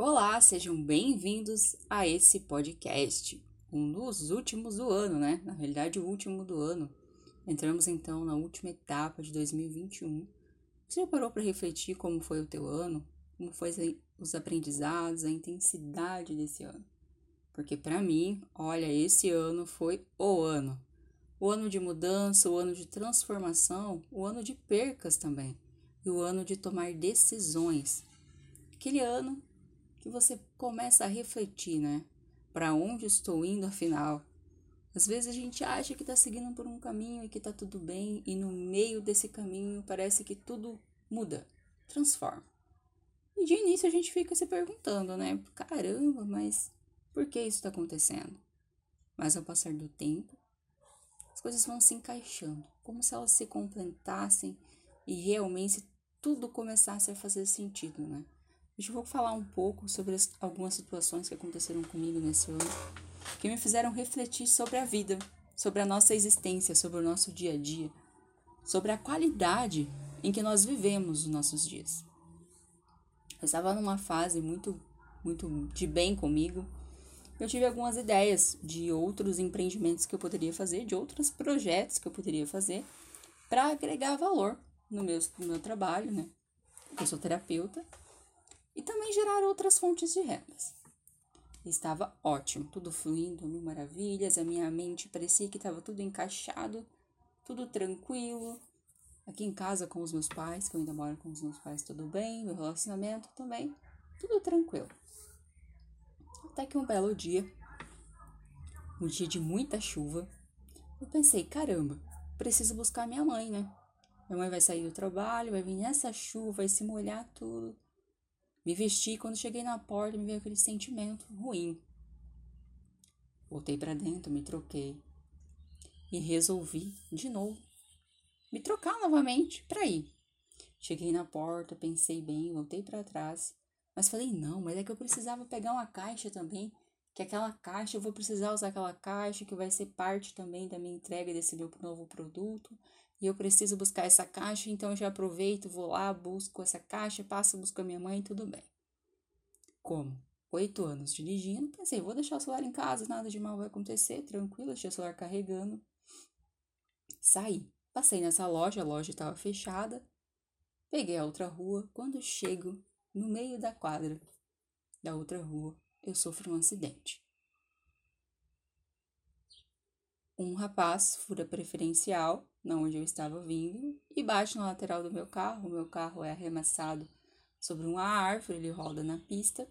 Olá, sejam bem-vindos a esse podcast, um dos últimos do ano, né? Na realidade, o último do ano. Entramos então na última etapa de 2021. Você já parou para refletir como foi o teu ano? Como foi os aprendizados, a intensidade desse ano? Porque para mim, olha, esse ano foi o ano. O ano de mudança, o ano de transformação, o ano de percas também. E o ano de tomar decisões. Aquele ano que você começa a refletir, né? Para onde estou indo afinal? Às vezes a gente acha que está seguindo por um caminho e que está tudo bem, e no meio desse caminho parece que tudo muda, transforma. E de início a gente fica se perguntando, né? Caramba, mas por que isso está acontecendo? Mas ao passar do tempo, as coisas vão se encaixando, como se elas se completassem e realmente tudo começasse a fazer sentido, né? Hoje eu vou falar um pouco sobre as, algumas situações que aconteceram comigo nesse ano, que me fizeram refletir sobre a vida, sobre a nossa existência, sobre o nosso dia a dia, sobre a qualidade em que nós vivemos os nossos dias. Eu estava numa fase muito, muito de bem comigo. Eu tive algumas ideias de outros empreendimentos que eu poderia fazer, de outros projetos que eu poderia fazer para agregar valor no meu, no meu trabalho, né? Eu sou terapeuta e também gerar outras fontes de rendas. Estava ótimo, tudo fluindo, mil maravilhas, a minha mente parecia que estava tudo encaixado, tudo tranquilo. Aqui em casa com os meus pais, que eu ainda moro com os meus pais, tudo bem, meu relacionamento também, tudo tranquilo. Até que um belo dia, um dia de muita chuva, eu pensei, caramba, preciso buscar minha mãe, né? Minha mãe vai sair do trabalho, vai vir nessa chuva, vai se molhar tudo. Me vesti e quando cheguei na porta me veio aquele sentimento ruim. Voltei para dentro, me troquei e resolvi de novo me trocar novamente para ir. Cheguei na porta, pensei bem, voltei para trás, mas falei não, mas é que eu precisava pegar uma caixa também, que aquela caixa eu vou precisar usar aquela caixa que vai ser parte também da minha entrega desse meu novo produto e eu preciso buscar essa caixa, então já aproveito, vou lá, busco essa caixa, passo, busco a minha mãe, tudo bem. Como? Oito anos dirigindo, pensei, vou deixar o celular em casa, nada de mal vai acontecer, tranquilo, deixei o celular carregando. Saí, passei nessa loja, a loja estava fechada, peguei a outra rua, quando chego no meio da quadra da outra rua, eu sofro um acidente. Um rapaz fura preferencial na onde eu estava vindo e bate na lateral do meu carro. O meu carro é arremessado sobre uma árvore, ele roda na pista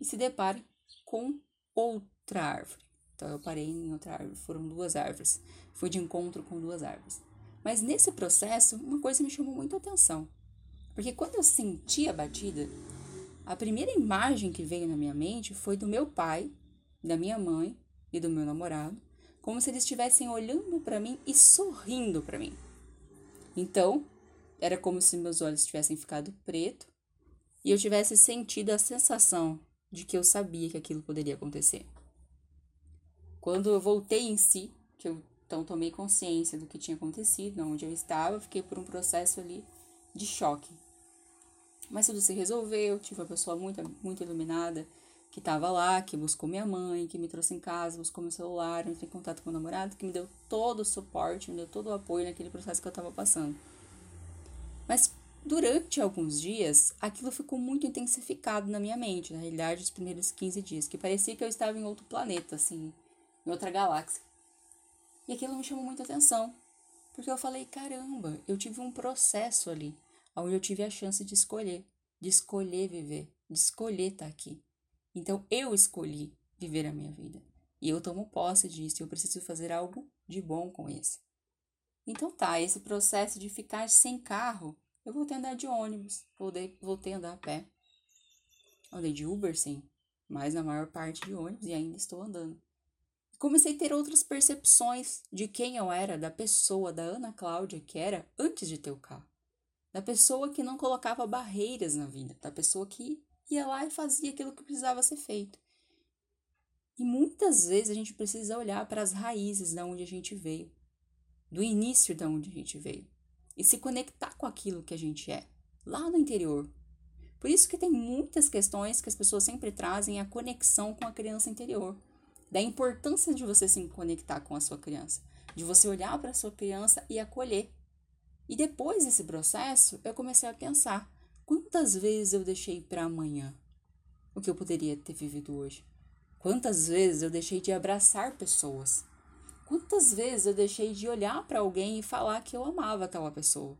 e se depara com outra árvore. Então eu parei em outra árvore, foram duas árvores. Fui de encontro com duas árvores. Mas nesse processo, uma coisa me chamou muita atenção. Porque quando eu senti a batida, a primeira imagem que veio na minha mente foi do meu pai, da minha mãe e do meu namorado como se eles estivessem olhando para mim e sorrindo para mim. Então, era como se meus olhos tivessem ficado preto e eu tivesse sentido a sensação de que eu sabia que aquilo poderia acontecer. Quando eu voltei em si, que eu então tomei consciência do que tinha acontecido, onde eu estava, fiquei por um processo ali de choque. Mas tudo se resolveu, tive uma pessoa muito, muito iluminada que estava lá, que buscou minha mãe, que me trouxe em casa, buscou meu celular, entrou em contato com o namorado, que me deu todo o suporte, me deu todo o apoio naquele processo que eu estava passando. Mas durante alguns dias, aquilo ficou muito intensificado na minha mente, na realidade, os primeiros 15 dias, que parecia que eu estava em outro planeta, assim, em outra galáxia. E aquilo me chamou muita atenção, porque eu falei, caramba, eu tive um processo ali, onde eu tive a chance de escolher, de escolher viver, de escolher estar aqui. Então eu escolhi viver a minha vida. E eu tomo posse disso, eu preciso fazer algo de bom com isso. Então tá, esse processo de ficar sem carro, eu voltei a andar de ônibus, voltei, a andar a pé. Andei de Uber, sim, mas na maior parte de ônibus e ainda estou andando. Comecei a ter outras percepções de quem eu era, da pessoa, da Ana Cláudia que era antes de ter o carro. Da pessoa que não colocava barreiras na vida, da pessoa que ia lá e fazia aquilo que precisava ser feito. E muitas vezes a gente precisa olhar para as raízes da onde a gente veio, do início da onde a gente veio, e se conectar com aquilo que a gente é, lá no interior. Por isso que tem muitas questões que as pessoas sempre trazem a conexão com a criança interior, da importância de você se conectar com a sua criança, de você olhar para a sua criança e acolher. E depois desse processo, eu comecei a pensar: quantas vezes eu deixei para amanhã o que eu poderia ter vivido hoje? Quantas vezes eu deixei de abraçar pessoas? Quantas vezes eu deixei de olhar para alguém e falar que eu amava aquela pessoa?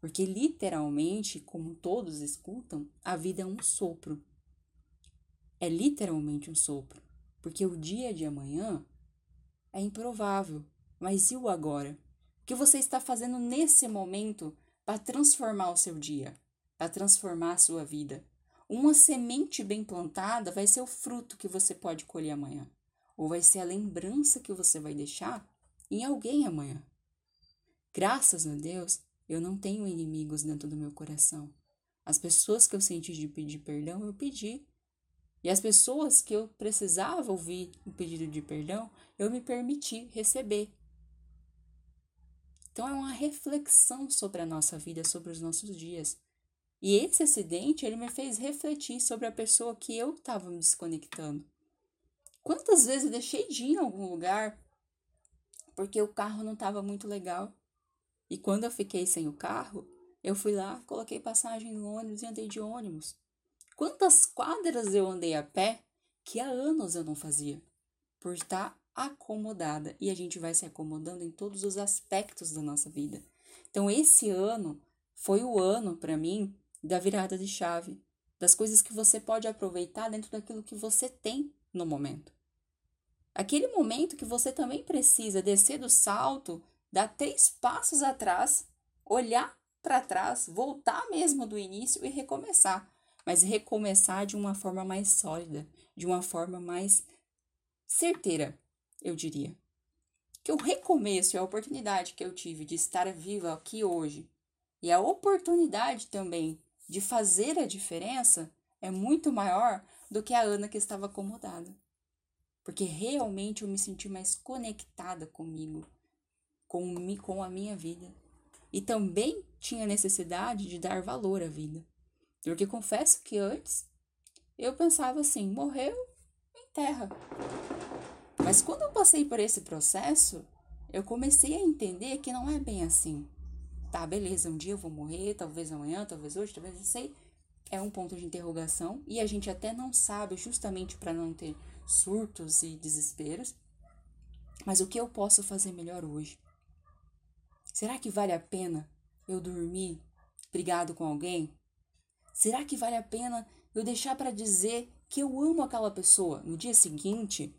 Porque literalmente, como todos escutam, a vida é um sopro. É literalmente um sopro, porque o dia de amanhã é improvável. Mas e o agora? O que você está fazendo nesse momento para transformar o seu dia, para transformar a sua vida? Uma semente bem plantada vai ser o fruto que você pode colher amanhã ou vai ser a lembrança que você vai deixar em alguém amanhã. Graças a Deus, eu não tenho inimigos dentro do meu coração. As pessoas que eu senti de pedir perdão, eu pedi. E as pessoas que eu precisava ouvir o pedido de perdão, eu me permiti receber. Então é uma reflexão sobre a nossa vida, sobre os nossos dias. E esse acidente, ele me fez refletir sobre a pessoa que eu estava me desconectando. Quantas vezes eu deixei de ir em algum lugar porque o carro não estava muito legal? E quando eu fiquei sem o carro, eu fui lá, coloquei passagem no ônibus e andei de ônibus. Quantas quadras eu andei a pé que há anos eu não fazia? Por estar acomodada. E a gente vai se acomodando em todos os aspectos da nossa vida. Então, esse ano foi o ano, para mim, da virada de chave. Das coisas que você pode aproveitar dentro daquilo que você tem no momento. Aquele momento que você também precisa descer do salto, dar três passos atrás, olhar para trás, voltar mesmo do início e recomeçar. Mas recomeçar de uma forma mais sólida, de uma forma mais certeira, eu diria. Que o recomeço e a oportunidade que eu tive de estar viva aqui hoje e a oportunidade também de fazer a diferença é muito maior do que a Ana que estava acomodada porque realmente eu me senti mais conectada comigo, com, com a minha vida. E também tinha necessidade de dar valor à vida. Porque confesso que antes eu pensava assim: morreu, enterra. Mas quando eu passei por esse processo, eu comecei a entender que não é bem assim. Tá, beleza, um dia eu vou morrer, talvez amanhã, talvez hoje, talvez não sei. É um ponto de interrogação e a gente até não sabe, justamente para não ter surtos e desesperos. Mas o que eu posso fazer melhor hoje? Será que vale a pena eu dormir brigado com alguém? Será que vale a pena eu deixar para dizer que eu amo aquela pessoa no dia seguinte?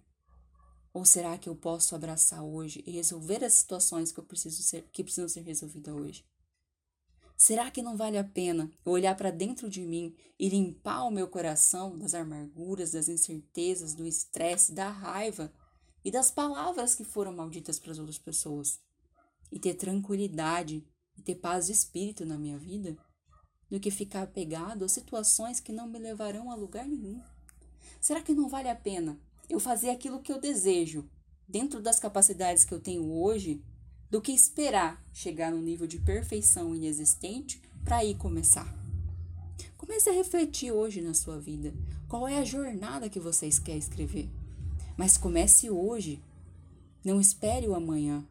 Ou será que eu posso abraçar hoje e resolver as situações que eu preciso ser que precisam ser resolvidas hoje? Será que não vale a pena eu olhar para dentro de mim e limpar o meu coração das amarguras, das incertezas, do estresse, da raiva e das palavras que foram malditas para as outras pessoas? E ter tranquilidade e ter paz de espírito na minha vida? Do que ficar apegado a situações que não me levarão a lugar nenhum? Será que não vale a pena eu fazer aquilo que eu desejo, dentro das capacidades que eu tenho hoje, do que esperar chegar no nível de perfeição inexistente para aí começar. Comece a refletir hoje na sua vida qual é a jornada que vocês querem escrever. Mas comece hoje. Não espere o amanhã.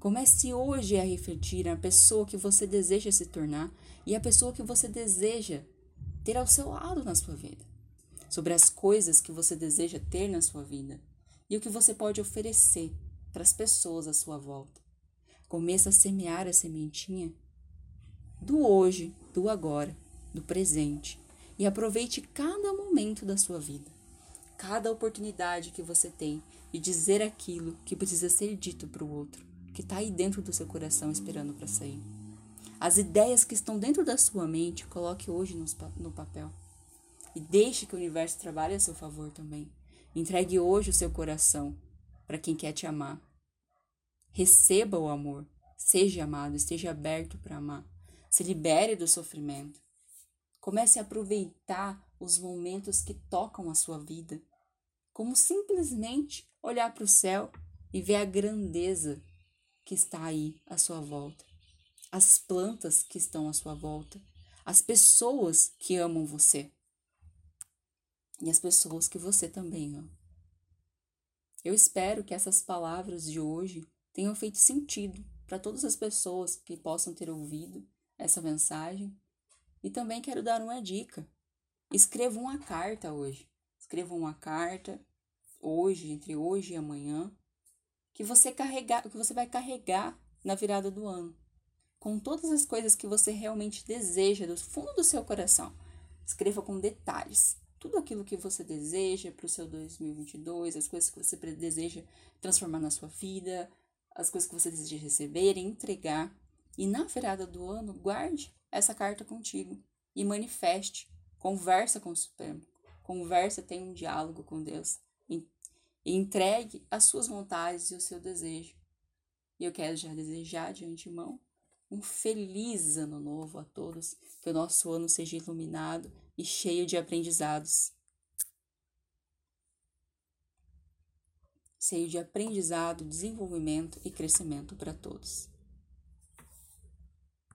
Comece hoje a refletir na pessoa que você deseja se tornar e a pessoa que você deseja ter ao seu lado na sua vida. Sobre as coisas que você deseja ter na sua vida e o que você pode oferecer para as pessoas à sua volta. Começa a semear a sementinha do hoje, do agora, do presente e aproveite cada momento da sua vida, cada oportunidade que você tem de dizer aquilo que precisa ser dito para o outro, que está aí dentro do seu coração esperando para sair. As ideias que estão dentro da sua mente, coloque hoje no papel. E deixe que o universo trabalhe a seu favor também. Entregue hoje o seu coração para quem quer te amar, Receba o amor. Seja amado, esteja aberto para amar. Se libere do sofrimento. Comece a aproveitar os momentos que tocam a sua vida, como simplesmente olhar para o céu e ver a grandeza que está aí à sua volta, as plantas que estão à sua volta, as pessoas que amam você e as pessoas que você também ama. Eu espero que essas palavras de hoje tenham feito sentido para todas as pessoas que possam ter ouvido essa mensagem. E também quero dar uma dica. Escreva uma carta hoje. Escreva uma carta hoje, entre hoje e amanhã, que você carregar, que você vai carregar na virada do ano, com todas as coisas que você realmente deseja do fundo do seu coração. Escreva com detalhes tudo aquilo que você deseja para o seu 2022, as coisas que você deseja transformar na sua vida, as coisas que você deseja receber, entregar. E na virada do ano, guarde essa carta contigo e manifeste. Conversa com o Supremo. Conversa, tenha um diálogo com Deus. E entregue as suas vontades e o seu desejo. E eu quero já desejar de antemão um feliz ano novo a todos. Que o nosso ano seja iluminado e cheio de aprendizados. cheio de aprendizado, desenvolvimento e crescimento para todos.